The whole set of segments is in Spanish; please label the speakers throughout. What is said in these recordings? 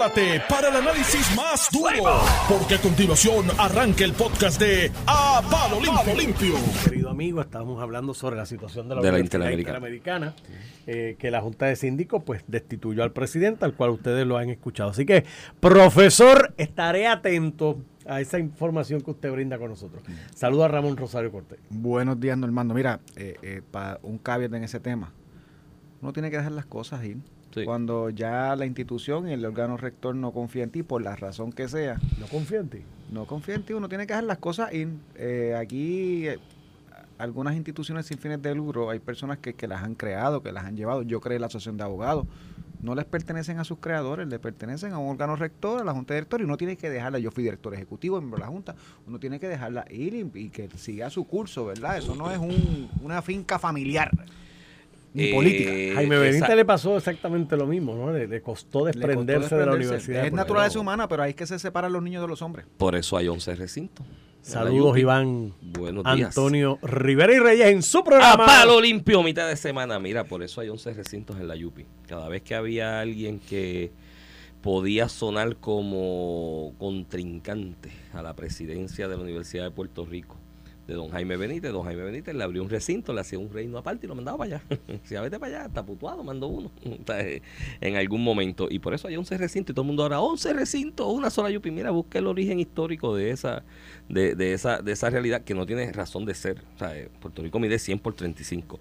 Speaker 1: Prepárate para el análisis más duro, porque a continuación arranca el podcast de A Palo Limpio.
Speaker 2: Querido amigo, estamos hablando sobre la situación de la,
Speaker 3: De la
Speaker 2: Universidad
Speaker 3: Interamericana.
Speaker 2: Interamericana, eh, que la Junta de Síndicos pues destituyó al presidente, al cual ustedes lo han escuchado. Así que, profesor, estaré atento a esa información que usted brinda con nosotros. Saludo a Ramón Rosario Cortés.
Speaker 4: Buenos días, Normando. Mira, eh, eh, para un caveat en ese tema, uno tiene que dejar las cosas ir.
Speaker 3: Sí.
Speaker 4: Cuando ya la institución y el órgano rector no confía en ti, por la razón que sea,
Speaker 2: No confío en ti.
Speaker 4: no confía en ti, uno tiene que dejar las cosas ir. Eh, aquí, eh, algunas instituciones sin fines de lucro, hay personas que, que las han creado, que las han llevado. Yo creé la Asociación de Abogados. No les pertenecen a sus creadores, le pertenecen a un órgano rector, a la Junta de Directores, y uno tiene que dejarla. Yo fui director ejecutivo, miembro de la Junta, uno tiene que dejarla ir y, y que siga su curso, ¿verdad? Eso no es un- una finca familiar, ni
Speaker 3: Eh,
Speaker 4: política.
Speaker 2: Jaime Benítez le pasó exactamente lo mismo, ¿no? Le, le costó
Speaker 4: Le
Speaker 2: desprenderse, de la universidad.
Speaker 4: Es naturaleza
Speaker 2: pero-
Speaker 4: humana, pero hay que se separar los niños de los hombres.
Speaker 3: Por eso hay 11 recintos.
Speaker 2: Saludos. Iván.
Speaker 3: Buenos días.
Speaker 2: Antonio Rivera y Reyes en su
Speaker 3: A
Speaker 2: programa.
Speaker 3: palo limpio, mitad de semana. Mira, por eso hay 11 recintos en la Yupi. Cada vez que había alguien que podía sonar como contrincante a la presidencia de la Universidad de Puerto Rico, de don Jaime Benítez, don Jaime Benítez le abrió un recinto, le hacía un reino aparte y lo mandaba para allá. Si a vete para allá, está putuado, mandó uno eh, en algún momento. Y por eso hay 11 recintos y todo el mundo ahora, 11 recintos, una sola Yupi. Mira, busca el origen histórico de esa, de, de esa, de esa realidad que no tiene razón de ser. O sea, eh, Puerto Rico mide 100 por 35.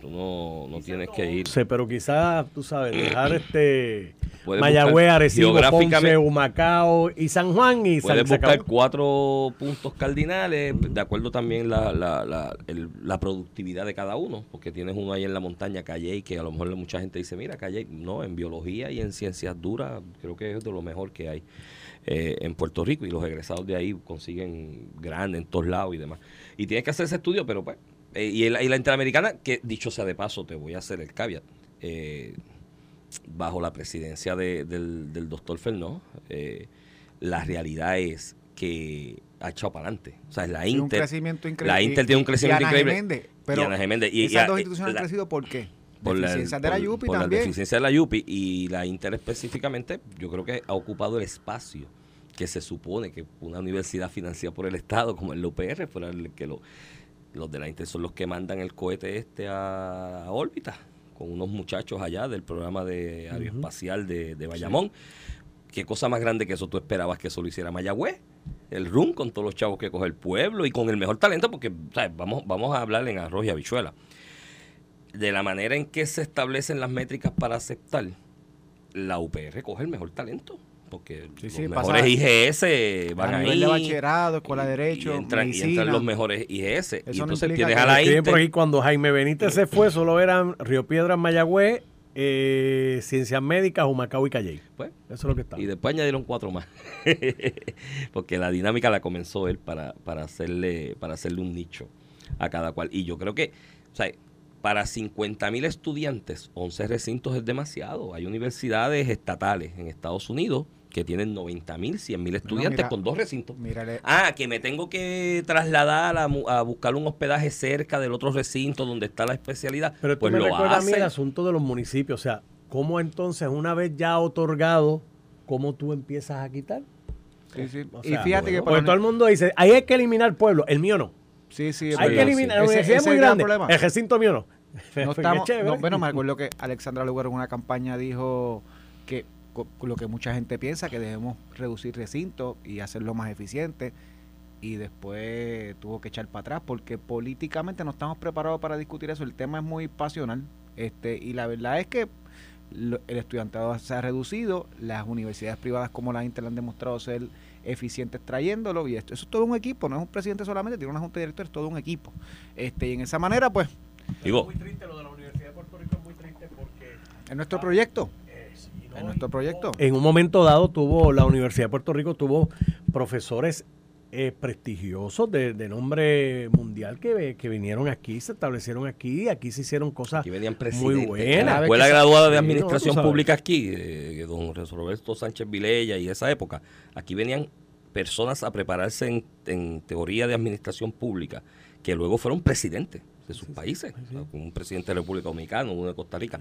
Speaker 3: Tú no, no tienes que ir.
Speaker 2: sé, pero quizás, tú sabes, dejar este Mayagüez, Arecibo, Ponce, Humacao y San Juan y San
Speaker 3: Puedes
Speaker 2: se
Speaker 3: buscar cuatro puntos cardinales, de acuerdo también la, la, la, el- la productividad de cada uno, porque tienes uno ahí en la montaña, Calle, que a lo mejor mucha gente dice, mira, Calle, no, en biología y en ciencias duras, creo que es de lo mejor que hay eh, en Puerto Rico, y los egresados de ahí consiguen grandes en todos lados y demás. Y tienes que hacer ese estudio, pero pues, eh, y, el- y la Interamericana, que dicho sea de paso, te voy a hacer el caveat, eh, bajo la presidencia de- del, del doctor Fernó, eh, la realidad es que ha echado para adelante. O sea, la
Speaker 4: Tiene un
Speaker 3: Inter,
Speaker 4: crecimiento increíble.
Speaker 3: la Inter tiene un crecimiento
Speaker 4: y Ana
Speaker 3: increíble.
Speaker 4: Geméndez, pero
Speaker 3: y Ana Geméndez. Y-
Speaker 4: esas dos
Speaker 3: y-
Speaker 4: instituciones
Speaker 3: la-
Speaker 4: han crecido ¿por qué?
Speaker 3: por la,
Speaker 4: Deficiencias de la Yupi
Speaker 3: por la
Speaker 4: también.
Speaker 3: deficiencia de la Yupi y la Inter específicamente, yo creo que ha ocupado el espacio que se supone que una universidad financiada por el Estado como el UPR fuera el que lo, los de la Inter son los que mandan el cohete este a, órbita con unos muchachos allá del programa de aeroespacial de, de Bayamón. ¿Qué cosa más grande que eso tú esperabas que eso lo hiciera Mayagüez? El RUN con todos los chavos que coge el pueblo y con el mejor talento, porque ¿sabes? Vamos, vamos a hablar en arroz y habichuela. De la manera en que se establecen las métricas para aceptar, la UPR coge el mejor talento. Porque
Speaker 4: Sí,
Speaker 3: los
Speaker 4: sí,
Speaker 3: mejores
Speaker 4: pasa
Speaker 3: IGS van
Speaker 4: a
Speaker 3: ahí.
Speaker 4: de bachillerato, escuela de derecho,
Speaker 3: y entran, y
Speaker 4: medicina.
Speaker 3: entran los mejores IGS.
Speaker 4: Eso
Speaker 3: y entonces tienes a la
Speaker 2: por
Speaker 3: Inter.
Speaker 2: aquí, cuando Jaime Benítez se fue, solo eran Río Piedras, Mayagüez, eh, Ciencias Médicas, Humacao y Calley.
Speaker 3: Pues,
Speaker 2: Eso es lo que está.
Speaker 3: Y después añadieron cuatro más. Porque la dinámica la comenzó él para, para, hacerle, para hacerle un nicho a cada cual. Y yo creo que, o sea, para 50 mil estudiantes, 11 recintos es demasiado. Hay universidades estatales en Estados Unidos que tienen 90 mil, 100 mil estudiantes
Speaker 4: mira,
Speaker 3: con dos recintos.
Speaker 4: Mírale,
Speaker 3: Ah, que me tengo que trasladar a, buscar un hospedaje cerca del otro recinto donde está la especialidad.
Speaker 2: Pero tú
Speaker 3: pues
Speaker 2: me
Speaker 3: lo
Speaker 2: recuerdas a mí el asunto de los municipios. O sea, ¿cómo entonces, una vez ya otorgado, cómo tú empiezas a quitar?
Speaker 4: sí, sí.
Speaker 2: O
Speaker 4: y
Speaker 2: sea,
Speaker 4: fíjate que
Speaker 2: Porque
Speaker 4: para
Speaker 2: todo el mundo dice, ahí hay que eliminar pueblo. El mío no.
Speaker 4: Sí, sí, es
Speaker 2: Hay que eliminar.
Speaker 4: Ese-
Speaker 2: es muy grande.
Speaker 4: problema.
Speaker 2: El recinto mío no.
Speaker 4: No estamos,
Speaker 2: chévere.
Speaker 4: no, bueno, me acuerdo que Alexandra Lugar en una campaña dijo que lo que mucha gente piensa, que debemos reducir recintos y hacerlo más eficiente, y después tuvo que echar para atrás porque políticamente no estamos preparados para discutir eso. El tema es muy pasional, este y la verdad es que lo- el estudiantado se ha reducido, las universidades privadas como la Inter han demostrado ser eficientes trayéndolo y esto eso es todo un equipo, no es un presidente solamente, tiene una junta de directores, es todo un equipo. Este y en esa manera pues
Speaker 3: Digo,
Speaker 2: muy triste lo de la Universidad de Puerto Rico, es muy triste porque
Speaker 4: es nuestro proyecto. Es nuestro proyecto.
Speaker 2: En un momento dado tuvo la Universidad de Puerto Rico tuvo profesores eh, prestigiosos de, de nombre mundial que, que vinieron aquí, se establecieron aquí, aquí se hicieron cosas
Speaker 3: Aquí venían
Speaker 2: muy
Speaker 3: presidentes.
Speaker 2: buenas.
Speaker 3: La escuela graduada de
Speaker 2: no,
Speaker 3: administración pública aquí, eh, don Roberto Sánchez Vilella y esa época, aquí venían personas a prepararse en, en teoría de administración pública que luego fueron presidentes. De sus países, un presidente de la República Dominicana, uno de Costa Rica.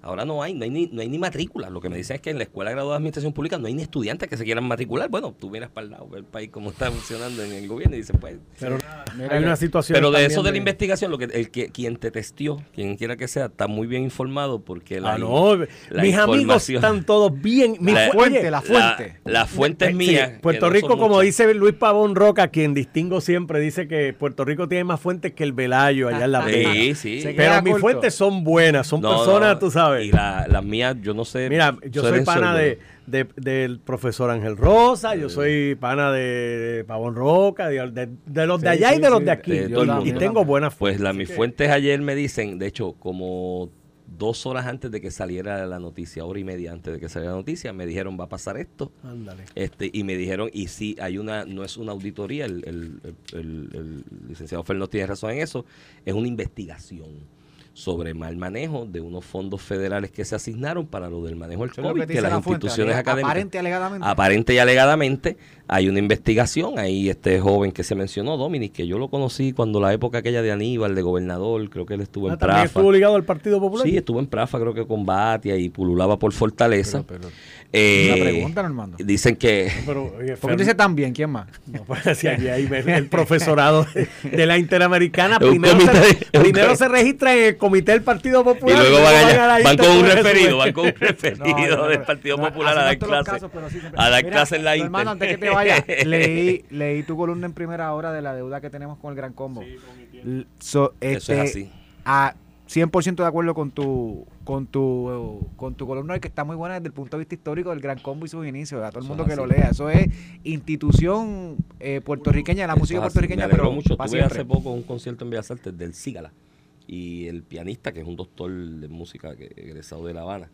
Speaker 3: Ahora no hay, no hay ni, no hay ni matrícula. Lo que me dicen es que en la Escuela Graduada de Administración Pública no hay ni estudiantes que se quieran matricular. Bueno, tú miras para el lado, el país cómo está funcionando en el gobierno y dices, pues...
Speaker 2: Pero hay una situación.
Speaker 3: Pero de eso de la investigación, lo que el que quien te testió, quien quiera que sea, está muy bien informado porque la,
Speaker 2: Ah, no,
Speaker 3: la
Speaker 2: mis amigos están todos bien. Mi
Speaker 3: La-
Speaker 2: fu-
Speaker 4: fuente,
Speaker 2: oye,
Speaker 4: la fuente.
Speaker 3: La, la fuente es
Speaker 2: Sí,
Speaker 3: mía.
Speaker 2: Puerto
Speaker 3: no
Speaker 2: Rico, como
Speaker 3: muchas.
Speaker 2: dice Luis Pavón Roca, quien distingo siempre, dice que Puerto Rico tiene más fuentes que el Velayo allá en la Vega.
Speaker 3: Sí, sí.
Speaker 4: Se
Speaker 2: Pero mis fuentes son buenas, son
Speaker 3: No,
Speaker 2: personas,
Speaker 3: no,
Speaker 2: tú sabes.
Speaker 3: Y la- las mías, yo no sé.
Speaker 2: Mira, yo soy pana de, de- del profesor Ángel Rosa, yo soy pana de Pavón Roca, de, de- de los de
Speaker 4: Sí,
Speaker 2: allá y
Speaker 4: sí,
Speaker 2: de los de aquí.
Speaker 3: de
Speaker 2: y tengo buenas
Speaker 3: Pues
Speaker 2: fuentes.
Speaker 3: la,
Speaker 2: así
Speaker 3: mis
Speaker 2: que-
Speaker 3: fuentes ayer me dicen, de hecho, como dos horas antes de que saliera la noticia, hora y media antes de que saliera la noticia, me dijeron va a pasar esto.
Speaker 2: Ándale.
Speaker 3: Este, y me dijeron, y sí, hay una, no es una auditoría, el, el- el- el- el licenciado Fer no tiene razón en eso, es una investigación sobre mal manejo de unos fondos federales que se asignaron para lo del manejo del COVID, que,
Speaker 4: dice
Speaker 3: las
Speaker 4: la fuente,
Speaker 3: instituciones
Speaker 4: alega-
Speaker 3: académicas
Speaker 4: Aparente, alegadamente.
Speaker 3: aparente y alegadamente hay una investigación. Ahí este joven que se mencionó, Dominic, que yo lo conocí cuando la época aquella de Aníbal, de gobernador, creo que él estuvo
Speaker 2: Ah,
Speaker 3: en Prafa.
Speaker 2: estuvo ligado al Partido Popular.
Speaker 3: Sí, estuvo en Prafa, creo que con Batia y pululaba por Fortaleza.
Speaker 4: Pero- pero-
Speaker 3: Eh,
Speaker 4: Una pregunta, Normando.
Speaker 3: Dicen que
Speaker 2: Pero, oye,
Speaker 4: ¿Por qué dices tan bien? ¿Quién más?
Speaker 2: No, pues, si aquí hay el profesorado de, la Interamericana. Primero,
Speaker 3: comité
Speaker 2: se, primero se registra en el comité del Partido
Speaker 3: y
Speaker 2: Popular.
Speaker 3: luego van allá, van con un referido, van con un referido
Speaker 4: no,
Speaker 3: del Partido
Speaker 4: no,
Speaker 3: Popular a dar clase.
Speaker 4: casos, sí
Speaker 3: A dar clase en la Inter.
Speaker 4: Hermano, antes que te vayas, leí, leí tu columna en primera hora de la deuda que tenemos con el Gran Combo. So,
Speaker 3: Eso
Speaker 4: este,
Speaker 3: es así.
Speaker 4: A 100% de acuerdo con tu con tu con tu columna que está muy buena desde el punto de vista histórico del Gran Combo y sus inicios. A todo el mundo que lo lea. Eso es institución eh, puertorriqueña, la
Speaker 3: Eso
Speaker 4: música puertorriqueña,
Speaker 3: Me
Speaker 4: pero
Speaker 3: mucho. Tuve
Speaker 4: siempre.
Speaker 3: hace poco un concierto en Bellas Artes del Sígala y el pianista, que es un doctor de música que egresado de La Habana,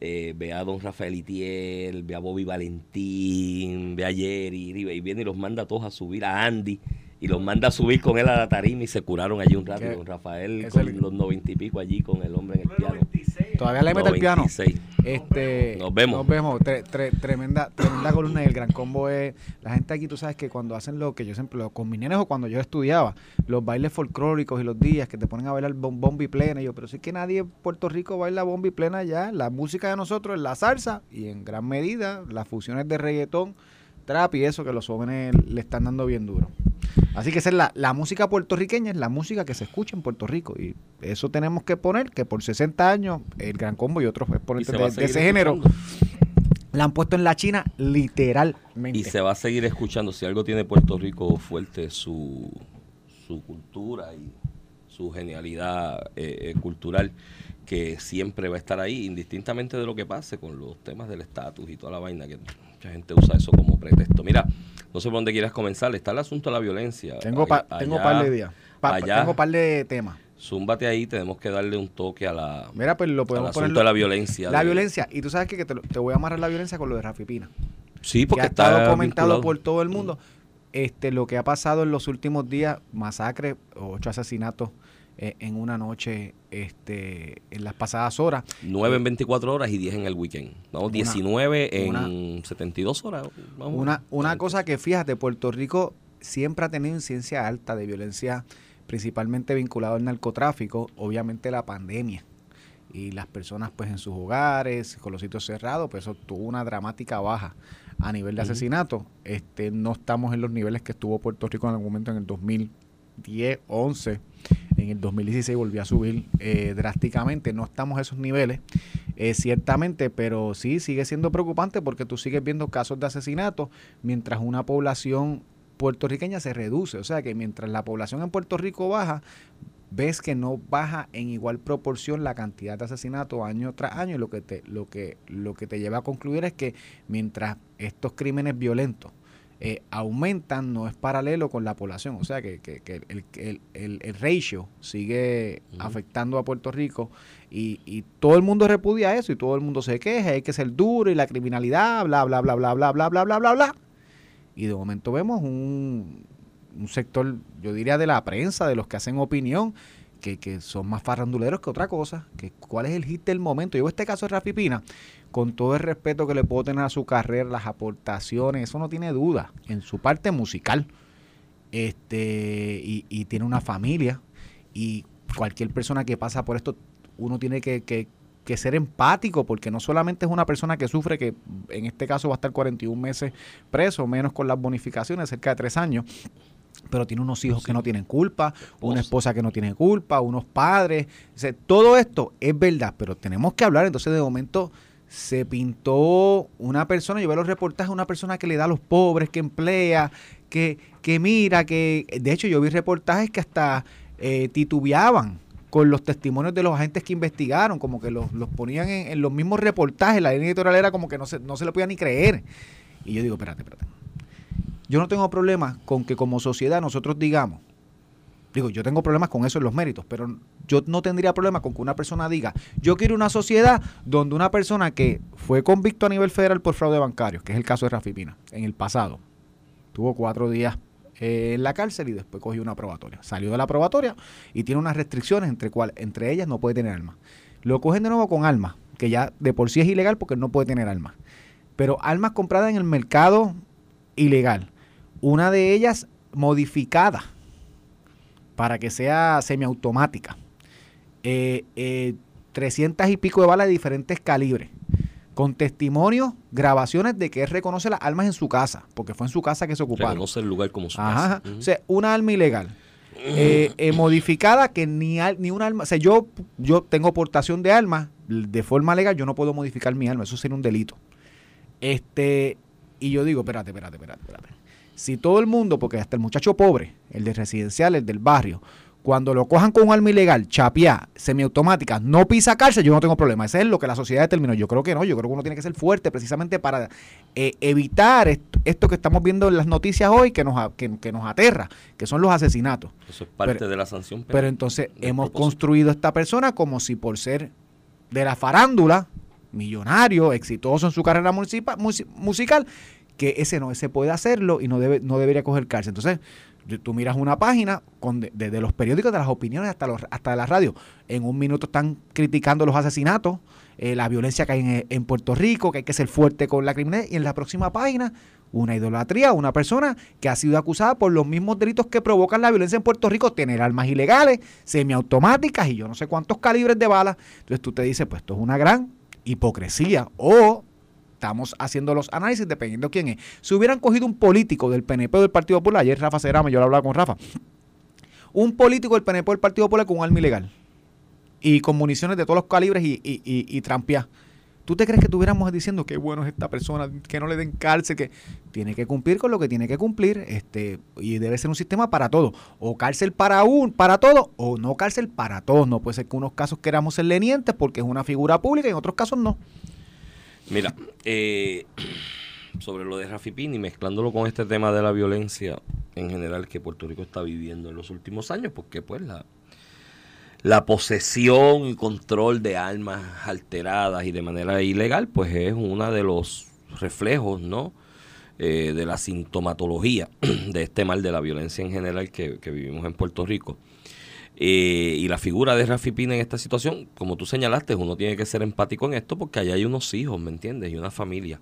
Speaker 3: eh, ve a don Rafael Itiel, ve a Bobby Valentín, ve a Jerry, y, y viene y los manda a todos a subir, a Andy, y los manda a subir con él a la tarima y se curaron allí un rato. Don Rafael con
Speaker 4: el-
Speaker 3: los noventa y pico allí con el hombre en el piano.
Speaker 4: Todavía le mete el piano.
Speaker 3: 96.
Speaker 4: Este,
Speaker 3: Nos vemos.
Speaker 4: Nos vemos. Tre- tre- tremenda, tremenda columna y el gran combo es. La gente aquí, tú sabes que cuando hacen lo que yo siempre, lo, con mis nenes o cuando yo estudiaba, los bailes folclóricos y los días que te ponen a bailar bom- bomba y plena. Y yo, pero sí que nadie en Puerto Rico baila bomba y plena ya. La música de nosotros es la salsa y en gran medida las fusiones de reggaetón, trap y eso que los jóvenes le están dando bien duro. Así que esa es la, la música puertorriqueña, es la música que se escucha en Puerto Rico. Y eso tenemos que poner, que por 60 años el Gran Combo y otros exponentes de, de ese género la han puesto en la China literalmente.
Speaker 3: Y se va a seguir escuchando. Si algo tiene Puerto Rico fuerte, su, su cultura y su genialidad eh, eh, cultural, que siempre va a estar ahí, indistintamente de lo que pase con los temas del estatus y toda la vaina, que mucha gente usa eso como pretexto. Mira, no sé por dónde quieras comenzar. Está el asunto de la violencia.
Speaker 4: tengo pa-
Speaker 3: Allá-
Speaker 4: tengo par de días. Pa-
Speaker 3: allá-
Speaker 4: tengo par de temas.
Speaker 3: Zúmbate ahí, tenemos que darle un toque a la,
Speaker 4: Mira, pues lo
Speaker 3: al
Speaker 4: podemos
Speaker 3: asunto
Speaker 4: poner.
Speaker 3: de la violencia.
Speaker 4: La
Speaker 3: de-
Speaker 4: violencia. Y tú sabes que, que te, lo- te voy a amarrar la violencia con lo de Rafi Pina.
Speaker 3: Sí,
Speaker 4: que
Speaker 3: porque
Speaker 4: ha
Speaker 3: está
Speaker 4: estado comentado
Speaker 3: vinculado.
Speaker 4: por todo el mundo. Este, lo que ha pasado en los últimos días, masacre, ocho asesinatos eh, en una noche, este, en las pasadas horas.
Speaker 3: 9 en 24 horas y 10 en el weekend. No,
Speaker 4: Una-
Speaker 3: 19 en
Speaker 4: una-
Speaker 3: 72 horas. o
Speaker 4: Una, una cosa que fíjate, Puerto Rico siempre ha tenido incidencia alta de violencia, principalmente vinculado al narcotráfico, obviamente la pandemia. Y las personas pues en sus hogares, con los sitios cerrados, pues eso tuvo una dramática baja a nivel de asesinato. Este, no estamos en los niveles que estuvo Puerto Rico en algún momento en el 2010, 11. En el 2016 volvió a subir eh, drásticamente. No estamos a esos niveles, eh, ciertamente, pero sí sigue siendo preocupante porque tú sigues viendo casos de asesinato mientras una población puertorriqueña se reduce. O sea que mientras la población en Puerto Rico baja, ves que no baja en igual proporción la cantidad de asesinatos año tras año. Y lo que te, lo que, lo que te lleva a concluir es que mientras estos crímenes violentos eh, aumentan, no es paralelo con la población. O sea que, que- que el, el, el- el ratio sigue afectando a Puerto Rico y, y todo el mundo repudia eso y todo el mundo se queja, hay que ser duro y la criminalidad, bla, bla, bla, bla, bla, bla, bla, bla, bla, bla. Y de momento vemos un, un sector, yo diría de la prensa, de los que hacen opinión, que, que son más farranduleros que otra cosa. Que ¿Cuál es el hit del momento? Yo este caso de Rafi Pina, con todo el respeto que le puedo tener a su carrera, las aportaciones, eso no tiene duda, en su parte musical. Este, y, y tiene una familia. Y cualquier persona que pasa por esto, uno tiene que, que, que ser empático, porque no solamente es una persona que sufre, que en este caso va a estar 41 meses preso, menos con las bonificaciones, cerca de tres años, pero tiene unos hijos que no tienen culpa, una esposa que no tiene culpa, unos padres. O sea, todo esto es verdad, pero tenemos que hablar. Entonces, de momento se pintó una persona, yo veo los reportajes, una persona que le da a los pobres, que emplea, que, que mira, que de hecho yo vi reportajes que hasta eh, titubeaban con los testimonios de los agentes que investigaron, como que los, los ponían en, los mismos reportajes, la línea editorial era como que no se, no se le podía ni creer. Y yo digo, espérate, espérate. Yo no tengo problemas con que como sociedad nosotros digamos, digo, yo tengo problemas con eso en los méritos, pero yo no tendría problema con que una persona diga, yo quiero una sociedad donde una persona que fue convicto a nivel federal por fraude bancario, que es el caso de Rafi Pina, en el pasado, tuvo cuatro días eh, en la cárcel y después cogió una probatoria. Salió de la probatoria y tiene unas restricciones entre, cual, entre ellas no puede tener armas. Lo cogen de nuevo con armas, que ya de por sí es ilegal porque no puede tener armas. Pero armas compradas en el mercado ilegal una de ellas modificada para que sea semiautomática. Eh, eh, 300 y pico de balas de diferentes calibres. Con testimonios, grabaciones de que él reconoce las armas en su casa, porque fue en su casa que se ocuparon.
Speaker 3: Reconoce el lugar como su
Speaker 4: Ajá,
Speaker 3: casa.
Speaker 4: O sea, una arma ilegal. Eh, eh, modificada que ni, al- ni un arma, o sea, yo, yo tengo portación de armas de forma legal, yo no puedo modificar mi arma, eso sería un delito. Este, y yo digo, espérate, espérate, espérate, espérate. Si todo el mundo, porque hasta el muchacho pobre, el de residencial, el del barrio, cuando lo cojan con un arma ilegal, chapia, semiautomática, no pisa cárcel, yo no tengo problema. Ese es lo que la sociedad determinó. Yo creo que no, yo creo que uno tiene que ser fuerte precisamente para eh, evitar esto, esto que estamos viendo en las noticias hoy que nos, a- que, que nos aterra, que son los asesinatos.
Speaker 3: Eso es parte
Speaker 4: Pero-
Speaker 3: de la sanción. penal.
Speaker 4: Pero entonces hemos
Speaker 3: propósito.
Speaker 4: construido esta persona como si por ser de la farándula, millonario, exitoso en su carrera musical, que ese no, ese puede hacerlo y no debe, no debería coger cárcel. Entonces, tú miras una página con de- los periódicos, de las opiniones hasta los, hasta la radio. En un minuto están criticando los asesinatos, eh, la violencia que hay en, en Puerto Rico, que hay que ser fuerte con la criminalidad. Y en la próxima página, una idolatría, una persona que ha sido acusada por los mismos delitos que provocan la violencia en Puerto Rico, tener armas ilegales, semiautomáticas y yo no sé cuántos calibres de balas. Entonces tú te dices, pues esto es una gran hipocresía. O estamos haciendo los análisis dependiendo quién es. Si hubieran cogido un político del PNP o del Partido Popular, ayer Rafa Cerama, yo lo hablaba con Rafa, un político del PNP del Partido Popular con un arma ilegal y con municiones de todos los calibres y, y, y, y trampeadas. ¿Tú te crees que estuviéramos diciendo qué bueno es esta persona, que no le den cárcel, que tiene que cumplir con lo que tiene que cumplir, este, y debe ser un sistema para todo, o cárcel para un, para todo, o no cárcel para todos. No puede ser que unos casos queramos ser lenientes porque es una figura pública y en otros casos no.
Speaker 3: Mira, eh, sobre lo de Rafi Pini, mezclándolo con este tema de la violencia en general que Puerto Rico está viviendo en los últimos años, porque pues la, posesión y control de armas alteradas y de manera ilegal, pues es uno de los reflejos, ¿no? Eh, de la sintomatología de este mal de la violencia en general que vivimos en Puerto Rico. Eh, y la figura de Rafi Pina en esta situación, como tú señalaste, uno tiene que ser empático en esto porque allá hay unos hijos, ¿me entiendes? Y una familia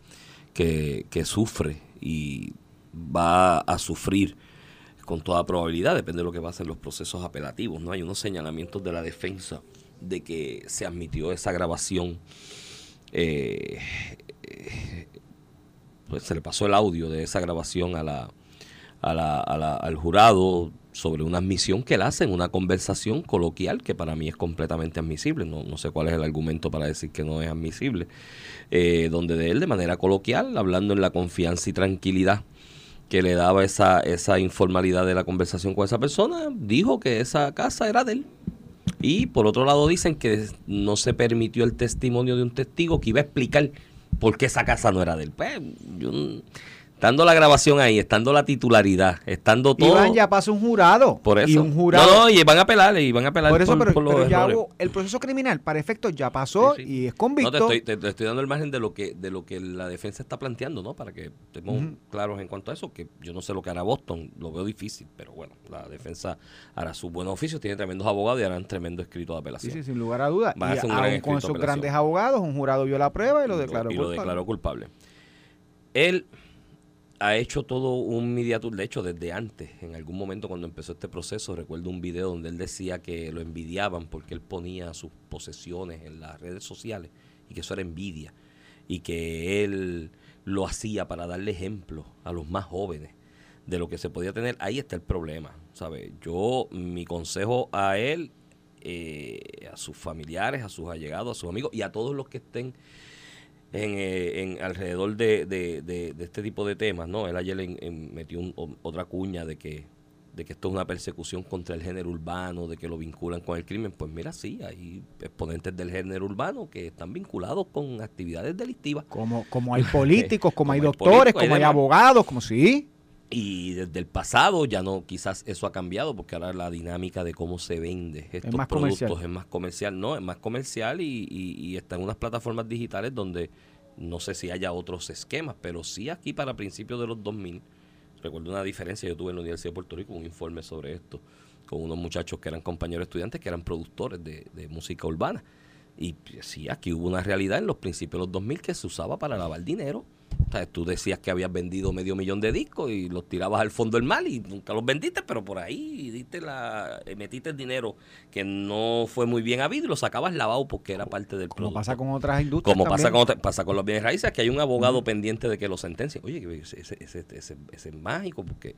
Speaker 3: que, que sufre y va a sufrir con toda probabilidad, depende de lo que pase en los procesos apelativos, ¿no? Hay unos señalamientos de la defensa de que se admitió esa grabación, eh, eh, pues se le pasó el audio de esa grabación a la, a la- a la- al jurado sobre una admisión que él hace en una conversación coloquial que para mí es completamente admisible. No, no sé cuál es el argumento para decir que no es admisible. Eh, donde de él, de manera coloquial, hablando en la confianza y tranquilidad que le daba esa, esa informalidad de la conversación con esa persona, dijo que esa casa era de él. Y por otro lado dicen que no se permitió el testimonio de un testigo que iba a explicar por qué esa casa no era de él. Pues, yo, estando la grabación ahí, estando la titularidad, estando todo...
Speaker 4: Iván ya pasó un jurado.
Speaker 3: por eso.
Speaker 4: Y un jurado.
Speaker 3: No, no, y van a apelar, y van a apelar
Speaker 4: por eso, pero,
Speaker 3: por los
Speaker 4: pero ya hubo- el proceso criminal para efectos ya pasó
Speaker 3: Sí, sí.
Speaker 4: y es
Speaker 3: No,
Speaker 4: convicto.
Speaker 3: te estoy, te- te estoy dando el margen de lo que de lo que la defensa está planteando, ¿no? Para que estemos claros en cuanto a eso, que yo no sé lo que hará Boston, lo veo difícil, pero bueno, la defensa hará su buen oficio, tiene tremendos abogados y harán tremendo escrito de
Speaker 4: Sí,
Speaker 3: apelación.
Speaker 4: sí, sin lugar a dudas.
Speaker 3: Van a
Speaker 4: Y
Speaker 3: hacer un gran
Speaker 4: con esos
Speaker 3: apelación.
Speaker 4: grandes abogados, un jurado vio la prueba y lo
Speaker 3: Y
Speaker 4: declaró
Speaker 3: y lo
Speaker 4: culpable.
Speaker 3: declaró culpable. Él ha hecho todo un media de hecho desde antes, en algún momento cuando empezó este proceso, recuerdo un video donde él decía que lo envidiaban porque él ponía sus posesiones en las redes sociales y que eso era envidia y que él lo hacía para darle ejemplo a los más jóvenes de lo que se podía tener. Ahí está el problema, ¿sabe? Yo, mi consejo a él, eh, a sus familiares, a sus allegados, a sus amigos y a todos los que estén en, eh, en alrededor de, de, de, este tipo de temas, ¿no? Él ayer metió otra cuña de que de que esto es una persecución contra el género urbano, de que lo vinculan con el crimen, pues mira, sí, hay exponentes del género urbano que están vinculados con actividades delictivas.
Speaker 4: Como, como hay políticos, como, hay doctores, como hay abogados, como sí.
Speaker 3: Y desde el pasado ya no, quizás eso ha cambiado porque ahora la dinámica de cómo se vende estos productos es más comercial, no, es más comercial y, y, y está en unas plataformas digitales donde no sé si haya otros esquemas, pero sí aquí para principios de los 2000, recuerdo una diferencia, yo tuve en la Universidad de Puerto Rico un informe sobre esto, con unos muchachos que eran compañeros estudiantes, que eran productores de, de música urbana. Y sí, aquí hubo una realidad en los principios de los 2000 que se usaba para lavar dinero tú decías que habías vendido medio millón de discos y los tirabas al fondo del mal y nunca los vendiste, pero por ahí diste la, eh, metiste el dinero que no fue muy bien habido y lo sacabas lavado porque era parte del
Speaker 4: Como pasa con otras industrias.
Speaker 3: Como pasa con, pasa con los bienes raíces, que hay un abogado pendiente de que lo sentencien. Oye, ese, ese, ese, ese, es mágico porque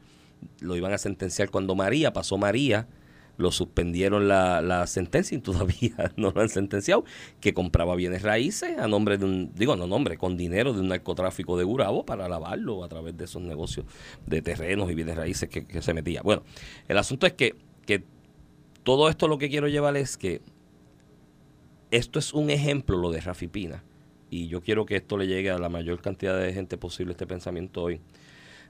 Speaker 3: lo iban a sentenciar cuando María, pasó María lo suspendieron la, sentencia y todavía no lo han sentenciado, que compraba bienes raíces a nombre de un, digo, no nombre, con dinero de un narcotráfico de Gurabo para lavarlo a través de esos negocios de terrenos y bienes raíces que, se metía. Bueno, el asunto es que, que todo esto lo que quiero llevar es que esto es un ejemplo, lo de Rafi Pina, y yo quiero que esto le llegue a la mayor cantidad de gente posible, este pensamiento hoy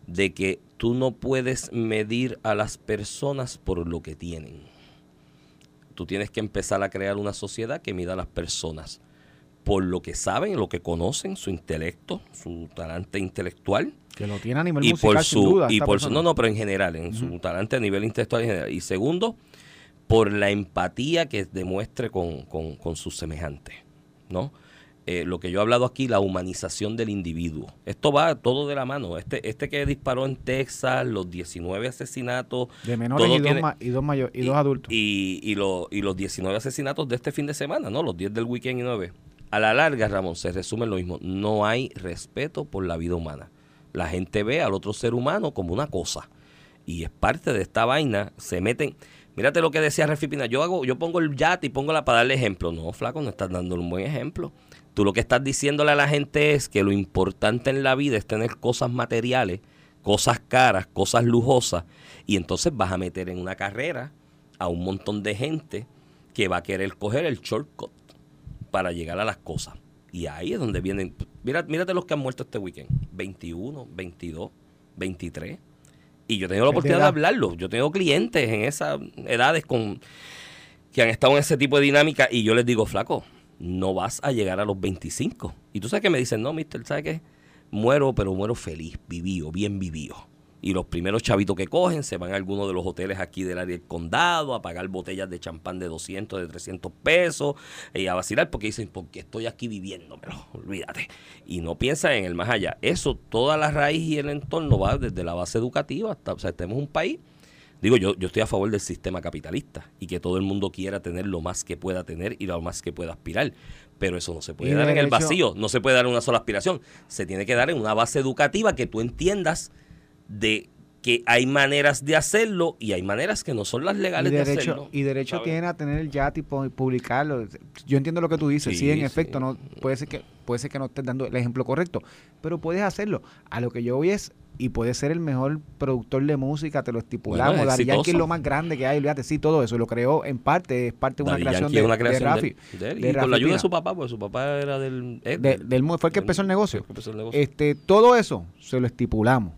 Speaker 3: de que tú no puedes medir a las personas por lo que tienen. Tú tienes que empezar a crear una sociedad que mida a las personas por lo que saben, lo que conocen, su intelecto, su talante intelectual.
Speaker 4: Que lo tiene a nivel
Speaker 3: y
Speaker 4: musical,
Speaker 3: por su, duda, y por su, no, no, pero en general, en su talante a nivel intelectual en general. Y segundo, por la empatía que demuestre con, con, con sus semejantes, ¿no? Eh, lo que yo he hablado aquí, la humanización del individuo. Esto va todo de la mano. Este, este que disparó en Texas, los 19 asesinatos.
Speaker 4: De menores y, dos, y, dos y, dos adultos.
Speaker 3: Y, y, y los 19 asesinatos de este fin de semana, ¿no? Los 10 del weekend y 9. A la larga, Ramón, se resume lo mismo. No hay respeto por la vida humana. La gente ve al otro ser humano como una cosa. Y es parte de esta vaina. Se meten. Mírate lo que decía Refipina. Yo hago, yo pongo el yate y pongo la para darle ejemplo. No, flaco, no estás dando un buen ejemplo. Tú lo que estás diciéndole a la gente es que lo importante en la vida es tener cosas materiales, cosas caras, cosas lujosas, y entonces vas a meter en una carrera a un montón de gente que va a querer coger el shortcut para llegar a las cosas. Y ahí es donde vienen. Mira, mírate los que han muerto este weekend: 21, 22, 23. Y yo he tenido la oportunidad de hablarlo. Yo tengo clientes en esas edades con que han estado en ese tipo de dinámica y yo les digo, flaco, no vas a llegar a los 25. Y tú sabes que me dicen, no, mister, ¿sabes qué? Muero, pero muero feliz, vivido, bien vivido. Y los primeros chavitos que cogen se van a alguno de los hoteles aquí del área del condado a pagar botellas de champán de 200, de 300 pesos y a vacilar porque dicen, porque estoy aquí viviéndomelo, olvídate. Y no piensan en el más allá. Eso, toda la raíz y el entorno va desde la base educativa hasta, o sea, tenemos un país Digo, yo, yo estoy a favor del sistema capitalista y que todo el mundo quiera tener lo más que pueda tener y lo más que pueda aspirar. Pero eso no se puede dar en el vacío, no se puede dar en una sola aspiración. Se tiene que dar en una base educativa que tú entiendas de que hay maneras de hacerlo y hay maneras que no son las legales
Speaker 4: de
Speaker 3: hacerlo.
Speaker 4: Y derecho tiene a tener el YAT y publicarlo. Yo entiendo lo que tú dices. Sí, en efecto, no puede ser que puede ser que no estés dando el ejemplo correcto, pero puedes hacerlo. A lo que yo voy es y puede ser el mejor productor de música, te lo estipulamos. Bueno, Yankee es lo más grande que hay, olvídate, sí, todo eso. Lo creó en parte, es parte de una creación, de,
Speaker 3: una creación, de, Rafi. y con la ayuda de su papá, porque su papá era del.
Speaker 4: Eh, del, fue el que empezó el negocio. Este, todo eso se lo estipulamos.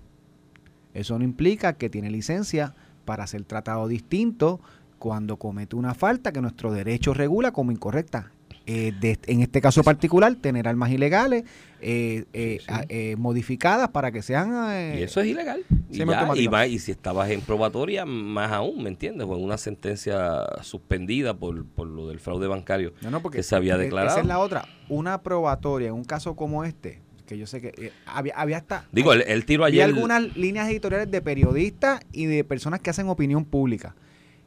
Speaker 4: Eso no implica que tiene licencia para ser tratado distinto cuando comete una falta que nuestro derecho regula como incorrecta. Eh, en este caso particular, tener armas ilegales eh, eh, modificadas para que sean...
Speaker 3: y eso es ilegal. Y, y, si estabas en probatoria, más aún, ¿me entiendes? O en una sentencia suspendida por, por lo del fraude bancario que se había declarado.
Speaker 4: Esa es la otra. Una probatoria en un caso como este, que yo sé que eh, había, había hasta...
Speaker 3: Digo, el, tiro
Speaker 4: había
Speaker 3: ayer.
Speaker 4: algunas líneas editoriales de periodistas y de personas que hacen opinión pública,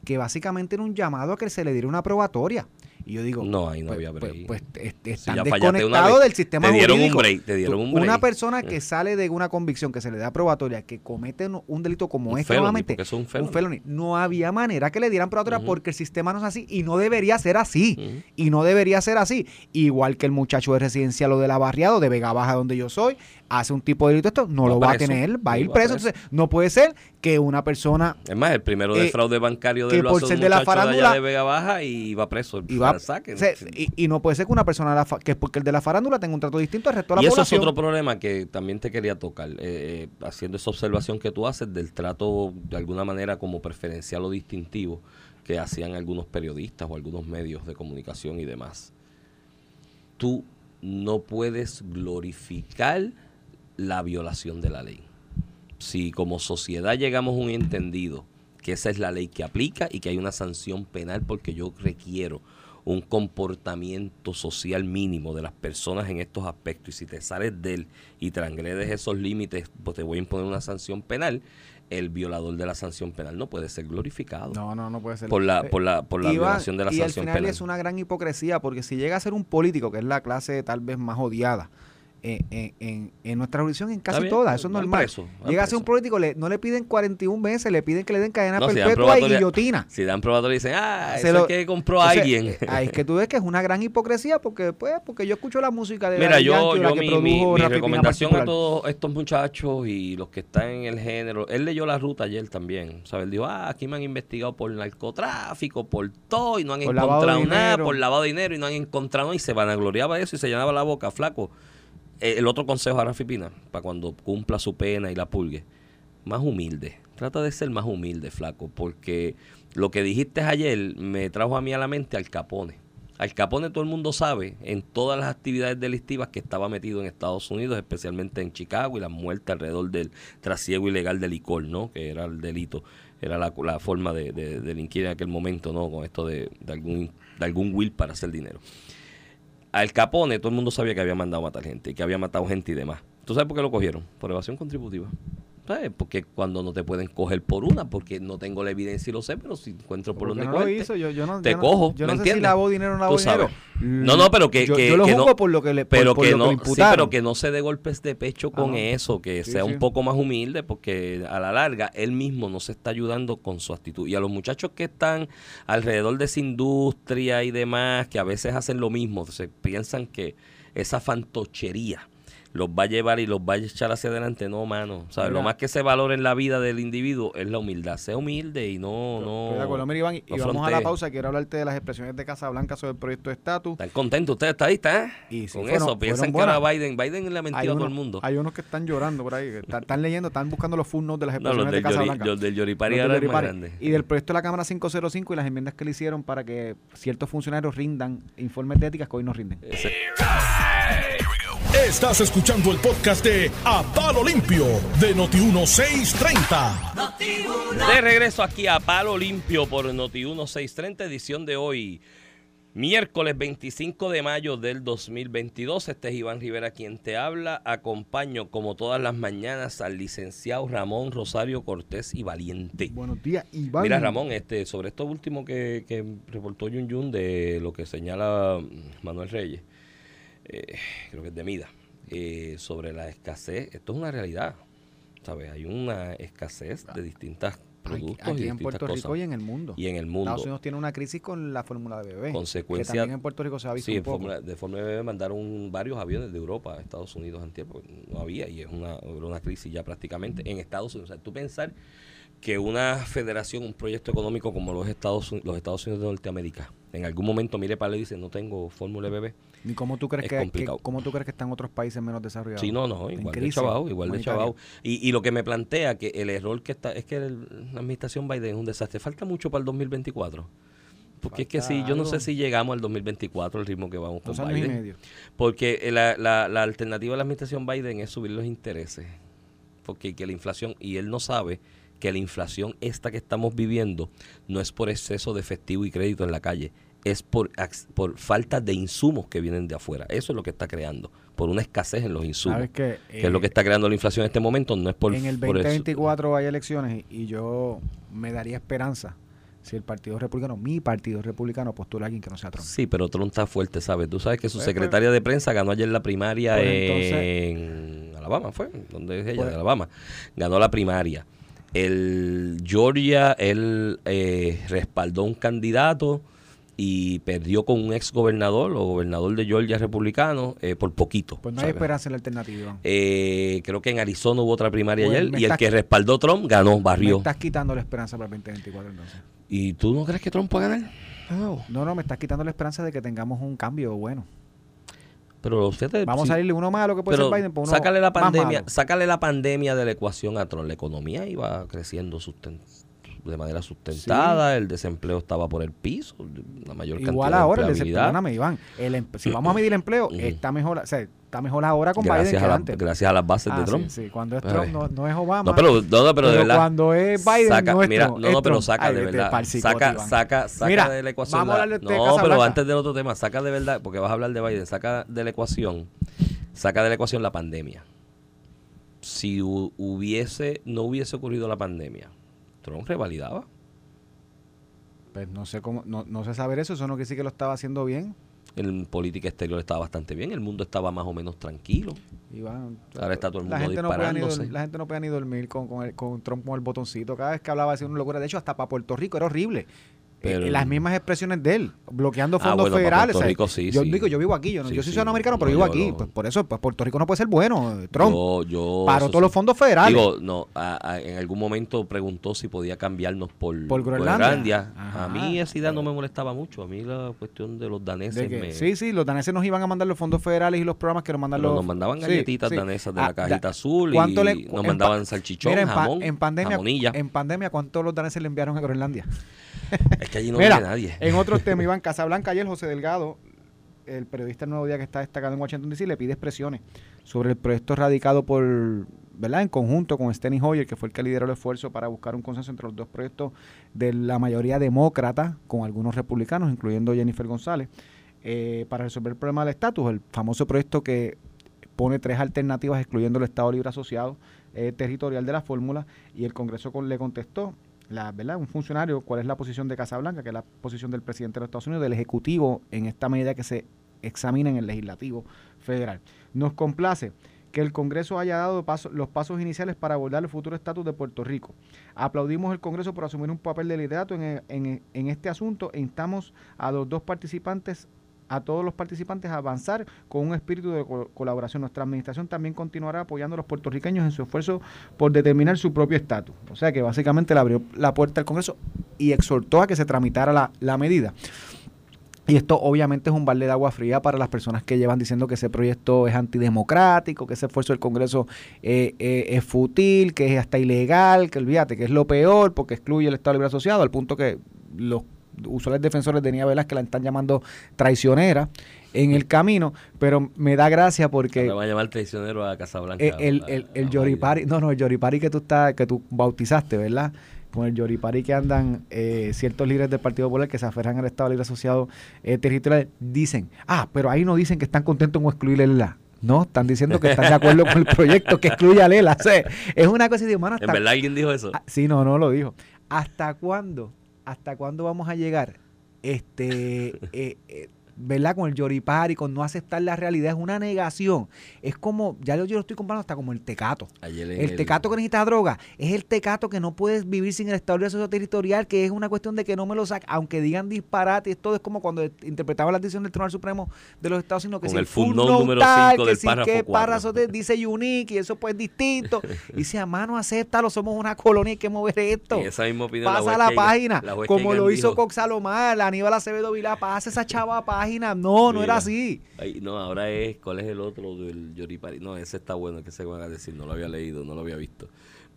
Speaker 4: que básicamente era un llamado a que se le diera una probatoria. Y yo digo,
Speaker 3: No, ahí no
Speaker 4: pues,
Speaker 3: había
Speaker 4: pues,
Speaker 3: break.
Speaker 4: pues,
Speaker 3: Si
Speaker 4: están
Speaker 3: una
Speaker 4: desconectados del sistema
Speaker 3: te dieron
Speaker 4: jurídico.
Speaker 3: un break, te dieron un break.
Speaker 4: Una persona que
Speaker 3: Eh.
Speaker 4: sale de una convicción, que se le da probatoria, que comete un- un delito como
Speaker 3: Un
Speaker 4: este nuevamente,
Speaker 3: es un felony,
Speaker 4: no había manera que le dieran probatoria porque el sistema no es así y no debería ser así. Y no debería ser así. Igual que el muchacho de residencial o de la barriado, de Vega Baja, donde yo soy, hace un tipo de delito, esto no
Speaker 3: Va
Speaker 4: lo va a
Speaker 3: preso.
Speaker 4: tener, va a ir preso.
Speaker 3: preso.
Speaker 4: Entonces, no puede ser que una persona
Speaker 3: Es más, el primero de
Speaker 4: Eh,
Speaker 3: fraude bancario
Speaker 4: que
Speaker 3: de lo
Speaker 4: por ser de la
Speaker 3: muchacho de
Speaker 4: farándula-
Speaker 3: de Vega Baja y va preso.
Speaker 4: Y va,
Speaker 3: saque.
Speaker 4: se- y, y no puede ser que una persona la que porque el de la farándula tenga un trato distinto al resto de la
Speaker 3: y eso
Speaker 4: población.
Speaker 3: es otro problema que también te quería tocar, eh, eh, haciendo esa observación que tú haces del trato de alguna manera como preferencial o distintivo que hacían algunos periodistas o algunos medios de comunicación y demás. Tú no puedes glorificar la violación de la ley. Si como sociedad llegamos a un entendido que esa es la ley que aplica y que hay una sanción penal porque yo requiero un comportamiento social mínimo de las personas en estos aspectos y si te sales de él y transgredes esos límites, pues te voy a imponer una sanción penal, el violador de la sanción penal no puede ser glorificado
Speaker 4: No, no, no puede ser.
Speaker 3: por la,
Speaker 4: Eh,
Speaker 3: por la, por la
Speaker 4: y
Speaker 3: violación de la
Speaker 4: y al
Speaker 3: sanción
Speaker 4: final
Speaker 3: penal.
Speaker 4: es una gran hipocresía porque si llega a ser un político, que es la clase tal vez más odiada en, en- en nuestra jurisdicción, en casi todas, eso es
Speaker 3: van
Speaker 4: normal.
Speaker 3: preso, van
Speaker 4: llega a ser un político, le, no le piden 41 meses, le piden que le den cadena
Speaker 3: No, si dan
Speaker 4: perpetua y guillotina.
Speaker 3: Si dan probatoria dicen, ah,
Speaker 4: Se
Speaker 3: eso
Speaker 4: lo-
Speaker 3: es que compró a
Speaker 4: Entonces,
Speaker 3: alguien.
Speaker 4: eh, ahí es que tú ves que es una gran hipocresía porque pues porque yo escucho la música de
Speaker 3: Mira, yo,
Speaker 4: Yankee o la
Speaker 3: yo
Speaker 4: que
Speaker 3: mi,
Speaker 4: produjo
Speaker 3: mi- mi
Speaker 4: Rafi Pina
Speaker 3: recomendación a todos estos muchachos y los que están en el género, él leyó la ruta ayer también, ¿sabes? Él dijo, ah, aquí me han investigado por narcotráfico, por todo y no han
Speaker 4: Por
Speaker 3: encontrado nada, por lavado de dinero y no han encontrado nada y se vanagloriaba de eso y se llenaba la boca, flaco. Eh, el otro consejo a Rafi Pina, para cuando cumpla su pena y la pulgue, más humilde. Trata de ser más humilde, flaco, porque lo que dijiste ayer me trajo a mí a la mente al Capone. Al Capone todo el mundo sabe en todas las actividades delictivas que estaba metido en Estados Unidos, especialmente en Chicago y las muertes alrededor del trasiego ilegal de licor, ¿no? Que era el delito, era la, la forma de, de delinquir en aquel momento, ¿no? Con esto de, de algún, de algún will para hacer dinero. Al Capone todo el mundo sabía que había mandado a matar gente y que había matado gente y demás. ¿Tú sabes por qué lo cogieron? Por evasión contributiva. ¿Sabes? Porque cuando no te pueden coger por una, porque no tengo la evidencia y lo sé, pero si encuentro por
Speaker 4: Porque
Speaker 3: donde
Speaker 4: no lo
Speaker 3: cuente,
Speaker 4: hizo, yo, yo no,
Speaker 3: te
Speaker 4: yo no-
Speaker 3: cojo,
Speaker 4: Yo
Speaker 3: ¿me
Speaker 4: no si
Speaker 3: entiendes?
Speaker 4: lavó dinero o no lavó dinero.
Speaker 3: No, no, pero que,
Speaker 4: yo,
Speaker 3: que-
Speaker 4: yo lo
Speaker 3: que no,
Speaker 4: por lo que le
Speaker 3: pero
Speaker 4: por
Speaker 3: que
Speaker 4: lo
Speaker 3: no, sí, pero que no se dé golpes de pecho con
Speaker 4: Ah, no.
Speaker 3: eso, que
Speaker 4: Sí,
Speaker 3: sea
Speaker 4: sí.
Speaker 3: un poco más humilde, porque a la larga él mismo no se está ayudando con su actitud. Y a los muchachos que están alrededor de esa industria y demás, que a veces hacen lo mismo, se piensan que esa fantochería los va a llevar y los va a echar hacia adelante, no, mano. ¿sabes? Lo más que se valora en la vida del individuo es la humildad. Sea humilde y no, no.
Speaker 4: Estoy de acuerdo. Mira, Iván, y
Speaker 3: no
Speaker 4: vamos a la
Speaker 3: frontee.
Speaker 4: pausa. Quiero hablarte de las expresiones de Casablanca sobre el proyecto de estatus.
Speaker 3: Están contentos ustedes, estadistas, ¿eh?
Speaker 4: Y sí,
Speaker 3: Con
Speaker 4: fueron-
Speaker 3: eso, piensan que ahora. Biden, Biden le ha mentido a todo el mundo.
Speaker 4: hay unos que están llorando por ahí. Están, están leyendo, están buscando los full notes de las
Speaker 3: No,
Speaker 4: expresiones de
Speaker 3: Yori,
Speaker 4: Casablanca.
Speaker 3: los del Yoripari ahora es más grande.
Speaker 4: Y del proyecto de la Cámara 505 y las enmiendas que le hicieron para que ciertos funcionarios rindan informes de ética que hoy no rinden.
Speaker 3: Ese-
Speaker 1: Estás escuchando el podcast de A Palo Limpio de Noti1630.
Speaker 3: De regreso aquí a Palo Limpio por Noti 1630, edición de hoy, miércoles 25 de mayo del 2022. Este es Iván Rivera quien te habla. Acompaño, como todas las mañanas, al licenciado Ramón Rosario Cortés y Valiente.
Speaker 4: Buenos días, Iván.
Speaker 3: Mira, Ramón, este, sobre esto último que, que reportó Yun Yun de lo que señala Manuel Reyes, eh, creo que es de Mida, eh, sobre la escasez, esto es una realidad, ¿sabes? Hay una escasez de distintas
Speaker 4: Aquí,
Speaker 3: productos y
Speaker 4: aquí en
Speaker 3: distintas
Speaker 4: Puerto
Speaker 3: cosas.
Speaker 4: Rico y en el mundo.
Speaker 3: Y en el mundo.
Speaker 4: Estados Unidos tiene una crisis con la fórmula de bebé.
Speaker 3: Consecuencia-
Speaker 4: Que también en Puerto Rico se ha visto
Speaker 3: Sí,
Speaker 4: un
Speaker 3: en
Speaker 4: poco.
Speaker 3: forma- de forma de mandaron varios aviones de Europa a Estados Unidos antier, porque no había y es una, una crisis ya prácticamente en Estados Unidos. O sea, tú pensar que una federación, un proyecto económico como los Estados, los Estados Unidos de Norteamérica, en algún momento mire para y dice, no tengo fórmula de bebé.
Speaker 4: ¿Y cómo tú crees
Speaker 3: Es
Speaker 4: que, que-
Speaker 3: complicado.
Speaker 4: cómo tú crees que están otros países menos desarrollados?
Speaker 3: Sí, no, no, igual de chavao, igual de
Speaker 4: humanitaria.
Speaker 3: chavao. Y, y lo que me plantea que el error que está, es que el- la administración Biden es un desastre. Falta mucho para el 2024. Porque es que si, yo no sé si llegamos al 2024 al ritmo que vamos con
Speaker 4: y
Speaker 3: Biden.
Speaker 4: medio.
Speaker 3: Porque la, la, la alternativa de la administración Biden es subir los intereses. Porque que la inflación, y él no sabe que la inflación esta que estamos viviendo no es por exceso de efectivo y crédito en la calle, es por, por falta de insumos que vienen de afuera. Eso es lo que está creando, por una escasez en los insumos.
Speaker 4: ¿Sabes qué?
Speaker 3: que es lo que
Speaker 4: Eh,
Speaker 3: está creando la inflación en este momento, no es por,
Speaker 4: en el
Speaker 3: por eso.
Speaker 4: 2024 hay elecciones y, yo me daría esperanza si el Partido Republicano, mi Partido Republicano, postula a alguien que no sea Trump.
Speaker 3: Sí, pero Trump está fuerte, ¿sabes? Tú sabes que su
Speaker 4: Pues,
Speaker 3: secretaria de prensa ganó ayer la primaria
Speaker 4: Pues,
Speaker 3: en Alabama, ¿fue? ¿Dónde es ella?
Speaker 4: Pues-
Speaker 3: de Alabama. Ganó la primaria. El Georgia, él eh, respaldó un candidato y perdió con un ex gobernador o gobernador de Georgia republicano eh, por poquito.
Speaker 4: Pues no hay
Speaker 3: ¿sabes?
Speaker 4: esperanza en la alternativa.
Speaker 3: Eh, creo que en Arizona hubo otra primaria
Speaker 4: Pues,
Speaker 3: ayer
Speaker 4: me
Speaker 3: y el que respaldó Trump ganó,
Speaker 4: Me
Speaker 3: barrió.
Speaker 4: estás quitando la esperanza para el 2024 entonces.
Speaker 3: ¿Y tú no crees que Trump puede ganar? No.
Speaker 4: No, no, me estás quitando la esperanza de que tengamos un cambio bueno.
Speaker 3: Pero fíjate,
Speaker 4: Vamos
Speaker 3: sí,
Speaker 4: a salirle uno malo que puede
Speaker 3: pero
Speaker 4: ser Biden por uno
Speaker 3: sácale la
Speaker 4: más
Speaker 3: pandemia,
Speaker 4: malo.
Speaker 3: sácale la pandemia de la ecuación a Trump. La economía iba creciendo susten- de manera sustentada, el desempleo estaba por el piso, la mayor
Speaker 4: Igual
Speaker 3: cantidad
Speaker 4: ahora,
Speaker 3: de empleabilidad.
Speaker 4: perdóname, Iván, el em- si vamos a medir el empleo, está mejor, o sea, está mejor ahora con Biden
Speaker 3: gracias,
Speaker 4: que
Speaker 3: a la-
Speaker 4: antes.
Speaker 3: gracias a las bases de
Speaker 4: Ah,
Speaker 3: Trump.
Speaker 4: Sí, sí, cuando es
Speaker 3: A
Speaker 4: Trump no, no es Obama.
Speaker 3: No, pero, no, no, pero de verdad.
Speaker 4: cuando es Biden
Speaker 3: saca,
Speaker 4: no es
Speaker 3: mira, no, pero
Speaker 4: Trump.
Speaker 3: saca
Speaker 4: Ay,
Speaker 3: de verdad. Saca,
Speaker 4: Iván.
Speaker 3: saca, saca
Speaker 4: Mira,
Speaker 3: de la ecuación.
Speaker 4: vamos a
Speaker 3: la-
Speaker 4: hablar de
Speaker 3: no, pero antes del otro tema, saca de verdad, porque vas a hablar de Biden, saca de la ecuación, saca de la ecuación la pandemia. Si hu- hubiese, no hubiese ocurrido la pandemia, Trump revalidaba.
Speaker 4: Pues no sé cómo, no, no sé saber eso, eso no quiere decir que lo estaba haciendo bien.
Speaker 3: En política exterior estaba bastante bien, el mundo estaba más o menos tranquilo.
Speaker 4: Iván,
Speaker 3: Ahora está todo el
Speaker 4: la
Speaker 3: mundo
Speaker 4: gente no ni la gente no puede ni dormir con, con, el- con Trump con el botoncito. Cada vez que hablaba decía una locura. De hecho, hasta para Puerto Rico era horrible.
Speaker 3: Pero-
Speaker 4: Eh, las mismas expresiones de él, bloqueando
Speaker 3: Ah,
Speaker 4: fondos
Speaker 3: bueno, para
Speaker 4: federales.
Speaker 3: Rico sí,
Speaker 4: yo
Speaker 3: sí.
Speaker 4: digo, yo vivo aquí, yo, no-
Speaker 3: Sí,
Speaker 4: yo soy ciudadano americano, pero
Speaker 3: No,
Speaker 4: vivo aquí. Pues por eso, pues Puerto Rico no puede ser bueno, eh, Trump.
Speaker 3: Yo, yo,
Speaker 4: Paró todos los fondos federales.
Speaker 3: Digo, no, a- a- en algún momento preguntó si podía cambiarnos por,
Speaker 4: Por Groenlandia. Ajá.
Speaker 3: A mí esa idea no me molestaba mucho. A mí la cuestión de los daneses
Speaker 4: De
Speaker 3: me...
Speaker 4: sí, sí, los daneses nos iban a mandar los fondos federales y los programas que nos mandan
Speaker 3: pero
Speaker 4: los...
Speaker 3: nos mandaban galletitas danesas de
Speaker 4: Ah,
Speaker 3: la cajita
Speaker 4: da-
Speaker 3: azul y
Speaker 4: ¿cuánto le-
Speaker 3: nos mandaban salchichón,
Speaker 4: Mira,
Speaker 3: jamón,
Speaker 4: en pandemia,
Speaker 3: jamonilla.
Speaker 4: en pandemia, ¿cuántos los daneses le enviaron a Groenlandia?
Speaker 3: Es que allí no
Speaker 4: Mira,
Speaker 3: vive nadie.
Speaker 4: En otros temas, Iván Casablanca, ayer José Delgado, el periodista del Nuevo Día que está destacado en Washington DC, le pide expresiones sobre el proyecto radicado por, ¿verdad? En conjunto con Steny Hoyer, que fue el que lideró el esfuerzo para buscar un consenso entre los dos proyectos de la mayoría demócrata, con algunos republicanos, incluyendo Jennifer González, eh, para resolver el problema del estatus, el famoso proyecto que pone tres alternativas, excluyendo el Estado Libre Asociado eh, territorial de la fórmula, y el Congreso con- le contestó la, ¿verdad? un funcionario cuál es la posición de Casablanca, que es la posición del presidente de los Estados Unidos, del Ejecutivo, en esta medida que se examina en el Legislativo Federal. Nos complace que el Congreso haya dado los pasos iniciales para abordar el futuro estatus de Puerto Rico. Aplaudimos el Congreso por asumir un papel de liderato en, en- en este asunto e instamos a los dos participantes a todos los participantes a avanzar con un espíritu de co- colaboración. Nuestra administración también continuará apoyando a los puertorriqueños en su esfuerzo por determinar su propio estatus. O sea que básicamente le abrió la puerta al Congreso y exhortó a que se tramitara la, la medida. Y esto obviamente es un balde de agua fría para las personas que llevan diciendo que ese proyecto es antidemocrático, que ese esfuerzo del Congreso eh, eh, es fútil, que es hasta ilegal, que olvídate, que es lo peor porque excluye el Estado Libre Asociado, al punto que los usuales defensores de Nia Velas que la están llamando traicionera en el camino, pero me da gracia porque
Speaker 3: Le van a llamar traicionero a Casablanca.
Speaker 4: el,
Speaker 3: a-
Speaker 4: el,
Speaker 3: a
Speaker 4: el
Speaker 3: Biden.
Speaker 4: Yoripari, no, no, el Yoripari que tú estás, que tú bautizaste, ¿verdad? Con el Yoripari que andan eh, ciertos líderes del Partido Popular que se aferran al Estado Libre Asociado eh, Territorial, dicen, ah, pero ahí no dicen que están contentos con excluir el ELA. No, están diciendo que están de acuerdo con el proyecto que excluye al ELA. O sea, es una cosa de humana.
Speaker 3: ¿En verdad alguien dijo eso?
Speaker 4: Ah, sí, no, no lo dijo. ¿Hasta cuándo? ¿Hasta cuándo vamos a llegar? Este, eh, eh, ¿verdad? Con el yoripari, con no aceptar la realidad, es una negación. Es como, ya yo, yo lo estoy comparando hasta como el tecato. El tecato que necesita droga es el tecato que no puedes vivir sin el Estado Libre Asociado territorial, que es una cuestión de que no me lo saca, aunque digan disparate, todo es como cuando interpretaban la decisión del Tribunal Supremo de los Estados Unidos, que
Speaker 3: Con
Speaker 4: si
Speaker 3: el
Speaker 4: full
Speaker 3: número
Speaker 4: tal,
Speaker 3: cinco
Speaker 4: que
Speaker 3: del
Speaker 4: si
Speaker 3: párrafo cuatro.
Speaker 4: párrafo te dice unique y eso pues es distinto. y dice, a mano, acéptalo, somos una colonia, hay que mover esto.
Speaker 3: Esa misma opinión,
Speaker 4: Pasa la página,
Speaker 3: la
Speaker 4: como lo hizo con Salomar, Aníbal Acevedo Vilá, pasa esa chava página. No, no era así.
Speaker 3: Ay, no, ahora es, ¿cuál es el otro del Yoripari? No, ese está bueno, que se van a decir, no lo había leído, no lo había visto.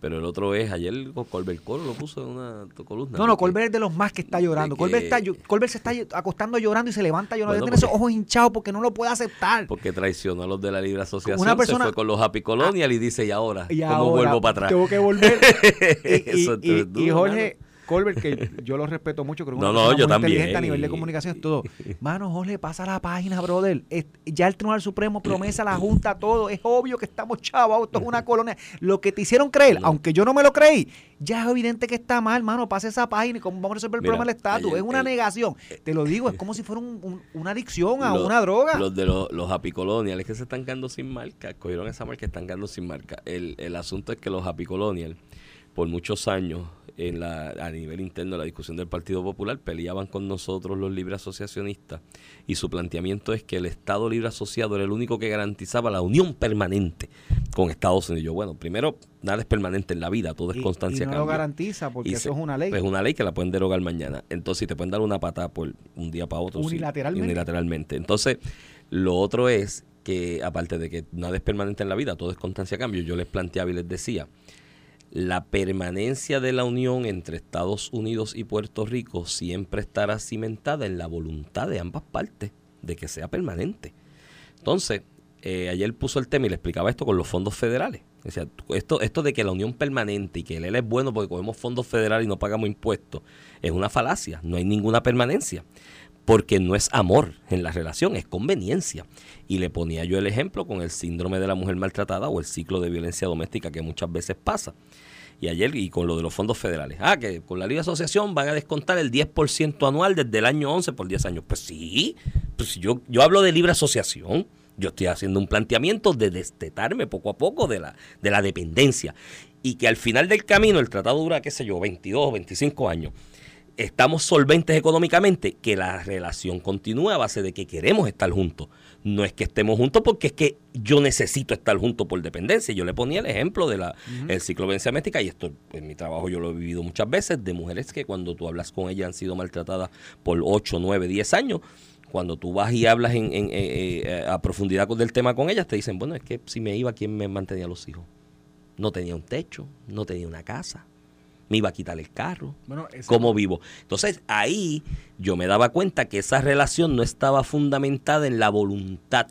Speaker 3: Pero el otro es, ayer Colbert Coro lo puso en una columna.
Speaker 4: No, no,
Speaker 3: que-
Speaker 4: Colbert es de los más que está llorando.
Speaker 3: de
Speaker 4: Colbert,
Speaker 3: que-
Speaker 4: está, Colbert se está acostando llorando y se levanta llorando.
Speaker 3: Bueno,
Speaker 4: tiene esos ojos hinchados porque no lo puede aceptar.
Speaker 3: Porque traicionó a los de la Libre Asociación,
Speaker 4: Una persona-
Speaker 3: se fue con los Happy Colonial y dice, ¿y ahora?
Speaker 4: Y
Speaker 3: ¿Cómo
Speaker 4: ahora
Speaker 3: vuelvo para atrás?
Speaker 4: Tengo que volver. y, y- y Jorge, Colbert, que yo lo respeto mucho, creo que
Speaker 3: No,
Speaker 4: una
Speaker 3: no,
Speaker 4: persona
Speaker 3: yo
Speaker 4: muy
Speaker 3: también.
Speaker 4: inteligente a nivel de comunicación, todo. Mano, Jorge, pasa la página, brother. Es- ya el Tribunal Supremo promesa la Junta, todo. Es obvio que estamos chavos, esto es una colonia. Lo que te hicieron creer, aunque yo no me lo creí, ya es evidente que está mal, mano. Pasa esa página y cómo vamos a resolver el
Speaker 3: Mira,
Speaker 4: problema del estatus. Es una
Speaker 3: el-
Speaker 4: negación. Te lo digo, es como si fuera un- un- una adicción a
Speaker 3: Los-
Speaker 4: una droga.
Speaker 3: Los de los, los apicoloniales que se están quedando sin marca, cogieron esa marca están quedando sin marca. El, el asunto es que los apicolonial, por muchos años, en la, a nivel interno de la discusión del Partido Popular, peleaban con nosotros los libres asociacionistas y su planteamiento es que el Estado libre asociado era el único que garantizaba la unión permanente con Estados Unidos. Yo, bueno, primero, nada es permanente en la vida, todo es
Speaker 4: Y-
Speaker 3: constancia
Speaker 4: y no lo garantiza porque
Speaker 3: Y
Speaker 4: eso
Speaker 3: se-
Speaker 4: es una ley.
Speaker 3: Es una ley que la pueden derogar mañana. Entonces, si te pueden dar una patada por un día para otro. sí,
Speaker 4: Unilateralmente.
Speaker 3: unilateralmente. Entonces, lo otro es que, aparte de que nada es permanente en la vida, todo es constancia cambio, yo les planteaba y les decía, la permanencia de la unión entre Estados Unidos y Puerto Rico siempre estará cimentada en la voluntad de ambas partes de que sea permanente. Entonces, eh, ayer puso el tema y le explicaba esto con los fondos federales. O sea, esto, esto de que la unión permanente y que el es bueno porque cogemos fondos federales y no pagamos impuestos, es una falacia. No hay ninguna permanencia. Porque no es amor en la relación, es conveniencia. Y le ponía yo el ejemplo con el síndrome de la mujer maltratada o el ciclo de violencia doméstica que muchas veces pasa. Y ayer, y con lo de los fondos federales. Ah, que con la Liga de Asociación van a descontar el 10% anual desde el año 11 por 10 años. Pues sí, pues yo, yo hablo de libre asociación. Yo estoy haciendo un planteamiento de destetarme poco a poco de la, de la dependencia. Y que al final del camino el tratado dura, qué sé yo, 22 o 25 años. Estamos solventes económicamente, que la relación continúe a base de que queremos estar juntos. No es que estemos juntos porque es que yo necesito estar juntos por dependencia. Yo le ponía el ejemplo del el ciclo de violencia doméstica y esto en mi trabajo yo lo he vivido muchas veces de mujeres que cuando tú hablas con ellas han sido maltratadas por 8, 9, 10 años cuando tú vas y hablas en, en- eh, eh, a profundidad del tema con ellas, te dicen, bueno, es que si me iba, ¿quién me mantenía los hijos? No tenía un techo, no tenía una casa, me iba a quitar el carro,
Speaker 4: Bueno,
Speaker 3: ¿cómo vivo? Entonces ahí yo me daba cuenta que esa relación no estaba fundamentada en la voluntad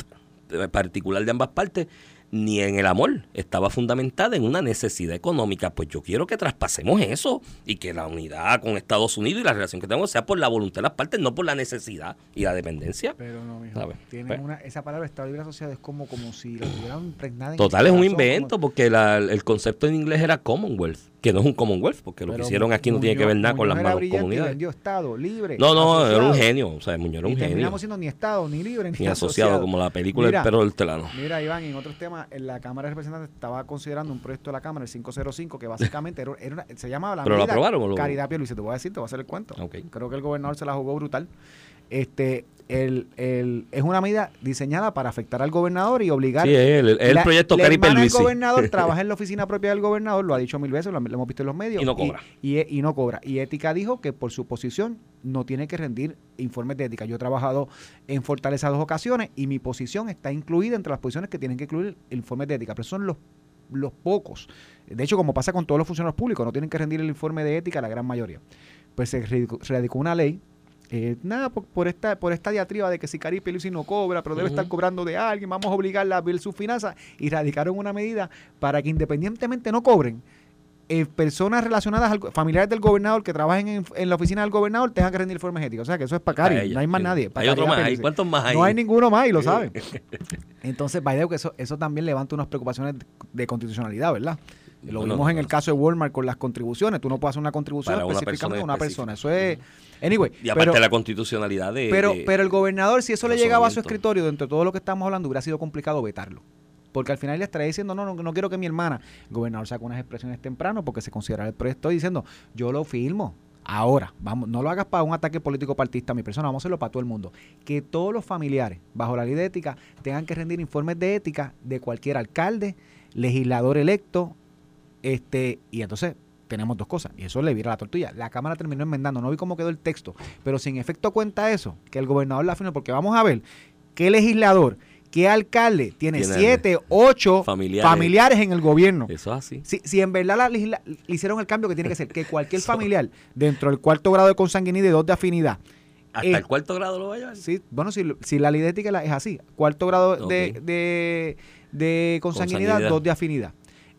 Speaker 3: particular de ambas partes, ni en el amor, estaba fundamentada en una necesidad económica. Pues yo quiero que traspasemos eso y que la unidad con Estados Unidos y la relación que tenemos sea por la voluntad de las partes, no por la necesidad y la dependencia.
Speaker 4: Pero no, mijo. Tienen
Speaker 3: Pues-
Speaker 4: una, esa palabra Estado Libre Asociado es como, como si la tuvieran impregnada en
Speaker 3: Total, es un invento
Speaker 4: como-
Speaker 3: porque la- el concepto en inglés era Commonwealth, que no es un Commonwealth, porque lo que hicieron aquí no tiene que ver nada con las
Speaker 4: y
Speaker 3: comunidades.
Speaker 4: vendió Estado Libre.
Speaker 3: No, no, era un genio, o sea, Muñoz era un
Speaker 4: y
Speaker 3: genio.
Speaker 4: terminamos siendo ni Estado, ni libre, ni,
Speaker 3: Ni asociado, como la película
Speaker 4: Mira,
Speaker 3: El perro del telano.
Speaker 4: Mira, Iván, en otros temas, en la Cámara de Representantes estaba considerando un proyecto de la Cámara, el 505, que básicamente era, era una- se llamaba la
Speaker 3: ¿Pero lo aprobaron
Speaker 4: Caridad Pierluisi, te voy a decir, te voy a hacer el cuento. Creo que el gobernador se la jugó brutal. Este, el, el- es una medida diseñada para afectar al gobernador y obligar
Speaker 3: Sí, es el, es el
Speaker 4: la-
Speaker 3: proyecto
Speaker 4: la hermana del gobernador trabaja en la oficina propia del gobernador, lo ha dicho mil veces, lo, lo hemos visto en los medios.
Speaker 3: Y no cobra.
Speaker 4: Y, y- y no cobra. Y Ética dijo que por su posición no tiene que rendir informes de ética. Yo he trabajado en Fortaleza dos ocasiones y mi posición está incluida entre las posiciones que tienen que incluir informes de ética, pero son los, los pocos. De hecho, como pasa con todos los funcionarios públicos, no tienen que rendir el informe de ética la gran mayoría. Pues se radicó una ley eh, nada, por, por esta por esta diatriba de que si Caripe Luisi no cobra, pero debe estar cobrando de alguien, vamos a obligarla a ver sus finanzas, y radicaron una medida para que independientemente no cobren, eh, personas relacionadas, al, familiares del gobernador que trabajen en, en la oficina del gobernador tengan que rendir informes éticos. O sea, que eso es para Cari,
Speaker 3: ella,
Speaker 4: no hay más
Speaker 3: sí.
Speaker 4: nadie.
Speaker 3: Hay otro más.
Speaker 4: Pierluisi.
Speaker 3: ¿Cuántos más hay?
Speaker 4: No hay ninguno más y lo saben. Entonces, Baideo, que eso, eso también levanta unas preocupaciones de constitucionalidad, ¿verdad? Lo vimos en el caso de Walmart con las contribuciones. Tú no puedes hacer una contribución específicamente a una persona. Eso es. Anyway.
Speaker 3: Y aparte
Speaker 4: pero,
Speaker 3: la constitucionalidad de...
Speaker 4: pero,
Speaker 3: de-
Speaker 4: pero el gobernador, si eso le llegaba a su escritorio, dentro de todo lo que estamos hablando, hubiera sido complicado vetarlo. Porque al final le estaría diciendo, no, no, no quiero que mi hermana. El gobernador saca unas expresiones temprano porque se considera el proyecto y diciendo, yo lo firmo. Ahora, vamos, no lo hagas para un ataque político partista a mi persona, vamos a hacerlo para todo el mundo. Que todos los familiares, bajo la ley de ética, tengan que rendir informes de ética de cualquier alcalde, legislador electo, este, y entonces tenemos dos cosas, y eso le vira la tortilla. La Cámara terminó enmendando, no vi cómo quedó el texto, pero si en efecto cuenta eso, que el gobernador la firme, porque vamos a ver qué legislador, qué alcalde tiene
Speaker 3: Tiene
Speaker 4: siete, ocho
Speaker 3: familiares.
Speaker 4: familiares, en el gobierno.
Speaker 3: Eso es así.
Speaker 4: Si, si en verdad la le hicieron el cambio que tiene que ser, que cualquier familiar dentro del cuarto grado de consanguinidad y dos de afinidad,
Speaker 3: Hasta
Speaker 4: Eh,
Speaker 3: el cuarto grado lo va a llevar.
Speaker 4: Sí, bueno, si, si la ley de ética es así, cuarto grado de, de, de consanguinidad,
Speaker 3: Consanguinidad.
Speaker 4: dos de afinidad.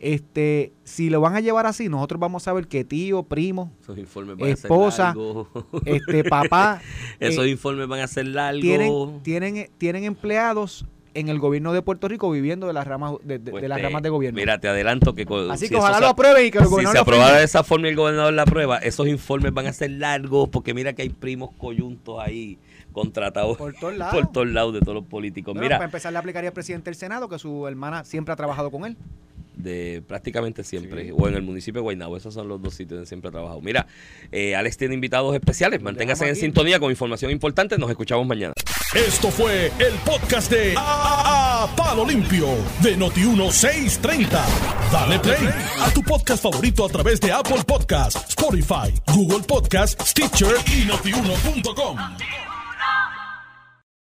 Speaker 4: Este, si lo van a llevar así, nosotros vamos a ver que tío, primo,
Speaker 3: Esos informes van a
Speaker 4: Esposa,
Speaker 3: ser
Speaker 4: este papá
Speaker 3: Esos
Speaker 4: eh,
Speaker 3: informes van a ser largos.
Speaker 4: tienen, tienen, tienen empleados en el gobierno de Puerto Rico viviendo de las ramas de, de-
Speaker 3: Pues
Speaker 4: de las
Speaker 3: te-
Speaker 4: ramas de gobierno.
Speaker 3: Mira, te adelanto que.
Speaker 4: así
Speaker 3: si
Speaker 4: que ojalá lo aprueben y que el
Speaker 3: Si
Speaker 4: gobierno
Speaker 3: se aprobara de esa forma y el gobernador la aprueba, esos informes van a ser largos porque mira que hay primos coyuntos ahí contratados
Speaker 4: Por todos lados.
Speaker 3: por todos lados de todos los políticos.
Speaker 4: Bueno,
Speaker 3: mira,
Speaker 4: para empezar le aplicaría al presidente del Senado que su hermana siempre ha trabajado con él.
Speaker 3: De prácticamente siempre, o en el municipio de Guaynabo, esos son los dos sitios donde siempre he trabajado. Mira, eh, Alex tiene invitados especiales, manténgase en sintonía con información importante, nos escuchamos mañana.
Speaker 1: Esto fue el podcast de A, A- Palo Limpio de Noti1630. Dale play a tu podcast favorito a través de Apple Podcasts, Spotify, Google Podcasts, Stitcher y notiuno.com.